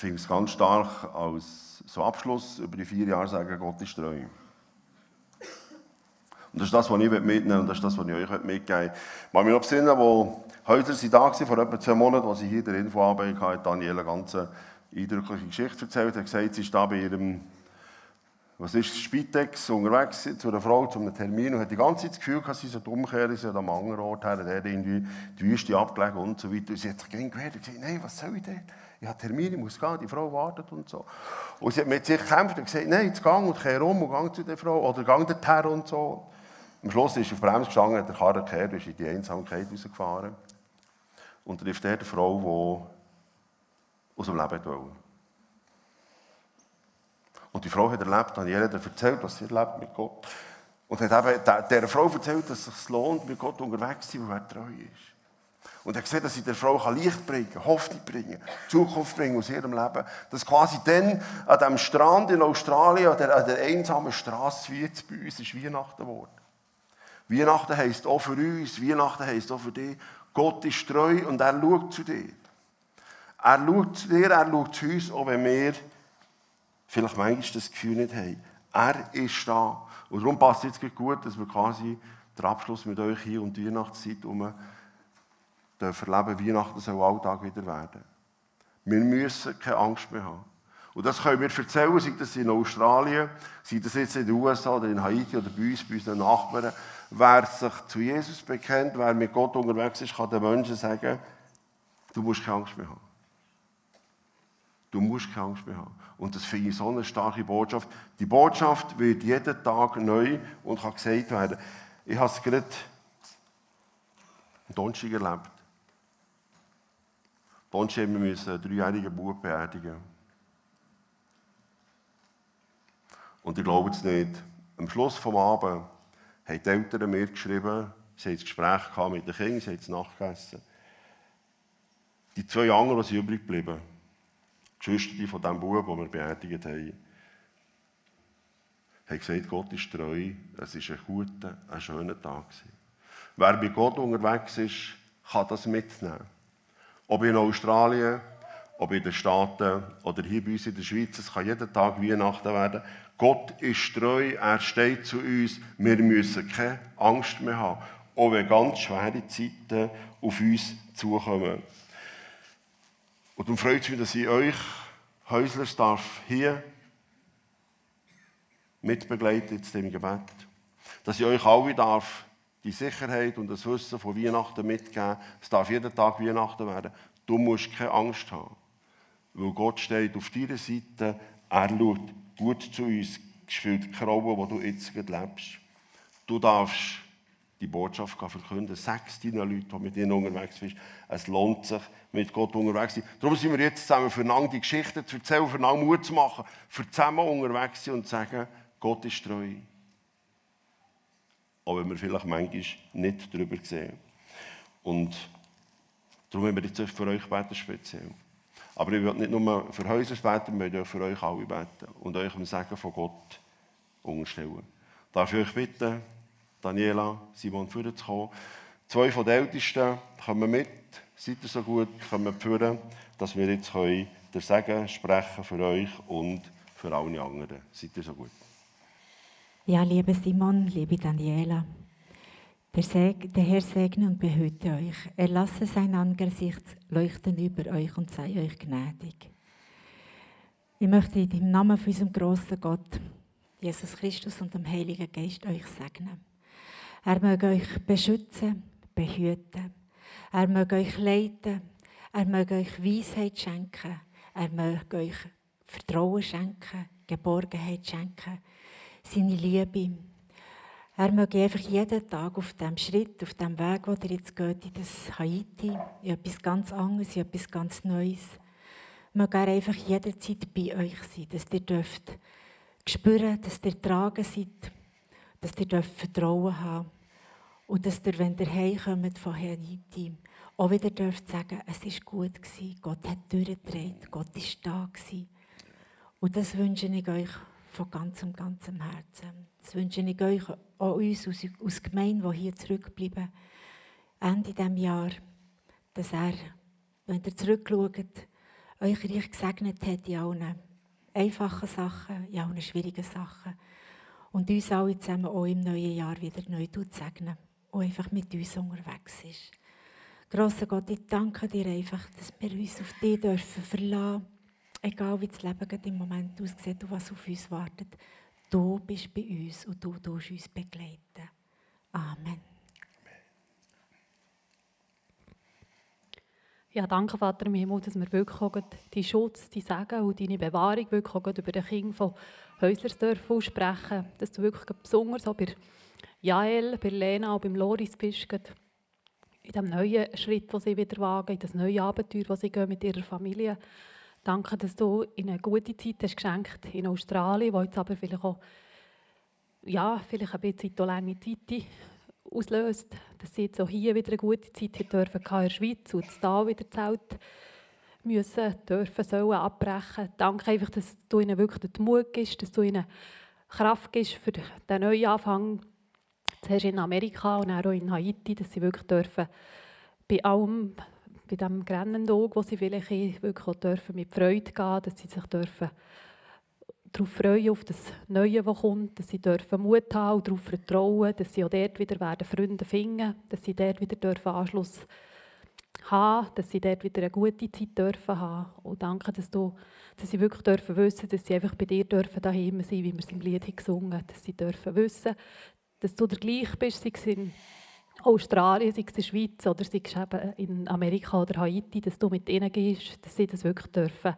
finde es ganz stark als so Abschluss über die vier Jahre sagen, Gott ist treu. Und das ist das, was ich mitnehmen und das ist das, was ich euch mitgeben möchte. Ich kann mich noch besinnen, wo Häuser sind da waren, vor etwa zwei Monaten, als ich hier der Infoarbeit hatte, hat Daniela eine ganz eindrückliche Geschichte erzählt. Er hat gesagt, sie ist da bei ihrem, was ist, Spitex unterwegs zu einer Frau, zu einem Termin und hat die ganze Zeit das Gefühl gehabt, sie sollte umkehren, sie am anderen Ort her, der irgendwie die Wüste abgelegen und so weiter. Sie hat sich gegen gewehrt und gesagt, nein, was soll ich denn? Ich habe Termine, ich muss gehen, die Frau wartet und so. Und sie hat mit sich gekämpft und gesagt, nein, jetzt gang und kehr um und gang zu der Frau oder gang dorthin und so. Am Schluss ist er auf Bremse gestanden, hat der Karre gekehrt, ist in die Einsamkeit rausgefahren und trifft eine Frau, die aus dem Leben wollte. Und die Frau hat erlebt, hat erzählt, was sie erlebt mit Gott. Und hat eben dieser Frau erzählt, dass es sich lohnt, mit Gott unterwegs zu sein, weil er treu ist. Und er gesehen, dass sie der Frau Licht bringen Hoffnung bringen, Zukunft bringen aus ihrem Leben. Dass quasi dann an diesem Strand in Australien, an der, an der einsamen Straße, wie jetzt bei uns, ist Weihnachten geworden. Weihnachten heisst auch für uns, Weihnachten heisst auch für dich, Gott ist treu und er schaut zu dir. Er schaut zu dir, er schaut zu uns, auch wenn wir vielleicht manchmal das Gefühl nicht haben. Er ist da. Und darum passt es jetzt gut, dass wir quasi den Abschluss mit euch hier und die Weihnachtszeit um dürfen erleben, Weihnachten soll Alltag wieder werden. Wir müssen keine Angst mehr haben. Und das können wir erzählen, sei das in Australien, sei das jetzt in den USA oder in Haiti oder bei uns, bei unseren Nachbarn. Wer sich zu Jesus bekennt, wer mit Gott unterwegs ist, kann den Menschen sagen, du musst keine Angst mehr haben. Du musst keine Angst mehr haben. Und das finde ich so eine starke Botschaft. Die Botschaft wird jeden Tag neu und kann gesagt werden. Ich habe es gerade am Donnerstag erlebt. Donnerstag müssen wir einen dreijährigen Bub beerdigen. Und ich glaube es nicht. Am Schluss des Abends haben die Eltern mir geschrieben, sie haben ein Gespräch mit den Kindern, sie haben es nachgegessen. Die zwei anderen sind übrig geblieben. Geschwister von dem Bub, den wir beerdigt haben, haben gesagt, Gott ist treu, es war ein guter, ein schöner Tag. Wer bei Gott unterwegs ist, kann das mitnehmen. Ob in Australien, ob in den Staaten oder hier bei uns in der Schweiz, es kann jeden Tag Weihnachten werden. Gott ist treu, er steht zu uns. Wir müssen keine Angst mehr haben, auch wenn ganz schwere Zeiten auf uns zukommen. Und darum freut es mich, dass ich euch, Häuslers, darf hier mitbegleiten in dem Gebet. Dass ich euch alle darf die Sicherheit und das Wissen von Weihnachten mitgeben. Es darf jeden Tag Weihnachten werden. Du musst keine Angst haben. Weil Gott steht auf deiner Seite, er schaut gut zu uns, gespielt keine Rolle, wo du jetzt lebst. Du darfst die Botschaft verkünden. Sag es deinen Leuten, die mit ihnen unterwegs sind. Es lohnt sich, mit Gott unterwegs zu sein. Darum sind wir jetzt zusammen füreinander die Geschichten zu erzählen, füreinander Mut zu machen, für zusammen unterwegs zu sein und zu sagen, Gott ist treu. Auch wenn wir vielleicht manchmal nicht darüber sehen. Und darum haben wir jetzt für euch beten speziell. Aber ich will nicht nur für Häuser beten, wir wollen für euch alle beten und euch im Segen von Gott unterstellen. Darf ich euch bitten, Daniela, Simon, führen zu kommen? Zwei von den Ältesten kommen mit, seid ihr so gut, kommen führen, dass wir jetzt können den Segen sprechen für euch und für alle anderen. Seid ihr so gut? Ja, liebe Simon, liebe Daniela. Der, Seg, der Herr segne und behüte euch. Er lasse sein Angesicht leuchten über euch und sei euch gnädig. Ich möchte im Namen von unserem grossen Gott, Jesus Christus und dem Heiligen Geist euch segnen. Er möge euch beschützen, behüten. Er möge euch leiten. Er möge euch Weisheit schenken. Er möge euch Vertrauen schenken, Geborgenheit schenken, seine Liebe er möge einfach jeden Tag auf dem Schritt, auf dem Weg, wo ihr jetzt geht, in das Haiti, in etwas ganz anderes, in etwas ganz Neues, möge er einfach jederzeit bei euch sein, dass ihr dürft spüren, dass ihr tragen seid, dass ihr dürft Vertrauen haben und dass ihr, wenn ihr heimkommt von Haiti, auch wieder dürft sagen, es ist gut gewesen, Gott hat durchgedreht, Gott ist da gewesen. Und das wünsche ich euch von ganzem, ganzem Herzen. Das wünsche ich euch, auch uns aus, aus Gemeinde, die hier zurückbleiben, Ende dieses Jahr, dass er, wenn ihr zurückschaut, euch reich gesegnet hat in allen einfachen Sachen, in allen schwierigen Sachen. Und uns alle zusammen auch im neuen Jahr wieder neu segnen und einfach mit uns unterwegs ist. Grosser Gott, ich danke dir einfach, dass wir uns auf dich dürfen verlassen Egal wie das Leben im Moment aussieht und was auf uns wartet. Du bist bei uns und du tust uns begleiten. Amen. Ja, danke, Vater im Himmel, dass wir wirklich die Schutz, die Segen und deine Bewahrung wirklich auch über den Kind von Häuslersdorf aussprechen. Dass du wirklich besonders auch bei Jael, bei Lena und beim Loris bist, in dem neuen Schritt, den sie wieder wagen, in das neue Abenteuer, das sie gehen mit ihrer Familie. Danke, dass du ihnen eine gute Zeit hast geschenkt in Australien, wo jetzt aber vielleicht auch ja, vielleicht ein bisschen lange Zeit auslöst, dass sie jetzt auch hier wieder eine gute Zeit haben dürfen in der Schweiz und da wieder Zelt müssen, dürfen, sollen abbrechen. Danke einfach, dass du ihnen wirklich den Mut gibst, dass du ihnen Kraft gibst für den neuen Anfang. Zuerst in Amerika und dann auch in Haiti, dass sie wirklich dürfen bei allem bei diesem Grennendog, wo sie vielleicht wirklich auch dürfen mit Freude gehen dass sie sich dürfen darauf freuen, auf das Neue, das kommt, dass sie dürfen Mut haben und darauf vertrauen, dass sie auch dort wieder werden Freunde finden dass sie dort wieder dürfen Anschluss haben, dass sie dort wieder eine gute Zeit dürfen haben. Und danke, dass, du, dass sie wirklich dürfen wissen, dass sie einfach bei dir dürfen daheim sein, wie wir es im Lied gesungen haben, dass sie dürfen wissen, dass du der gleich bist, sei es in Australien, sei es in der Schweiz oder sei es eben in Amerika oder Haiti, dass du mit ihnen gehst, dass sie das wirklich dürfen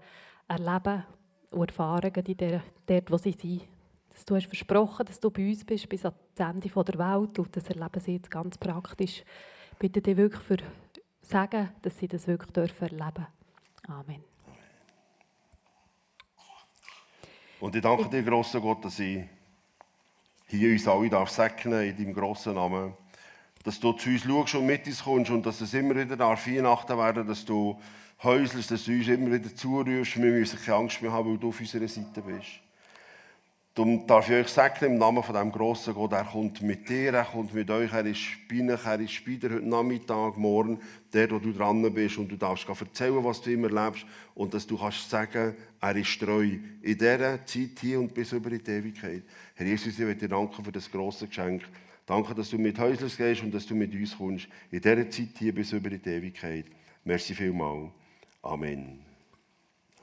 erleben und erfahren, in der, dort, wo sie sind. Dass du hast versprochen, dass du bei uns bist bis ans Ende der Welt und das erleben sie jetzt ganz praktisch. Ich bitte dich wirklich für sagen, dass sie das wirklich dürfen erleben. Amen. Und ich danke dir, grosser Gott, dass ich hier uns alle darf segnen in deinem grossen Namen dass du zu uns schaust und mit uns kommst und dass es immer wieder Weihnachten werden, dass du häuselst, dass du uns immer wieder zurufst. Wir müssen keine Angst mehr haben, weil du auf unserer Seite bist. Darum darf ich euch sagen, im Namen von diesem grossen Gott, er kommt mit dir, er kommt mit euch, er ist euch, er ist bei dir heute Nachmittag, morgen, der, wo du dran bist und du darfst erzählen, was du immer lebst und dass du kannst sagen, er ist treu in dieser Zeit hier und bis über die Ewigkeit. Herr Jesus, ich möchte dir danken für das grosse Geschenk. Danke, dass du mit Häuslers gehst und dass du mit uns kommst. In dieser Zeit hier bis über die Ewigkeit. Merci vielmals. Amen.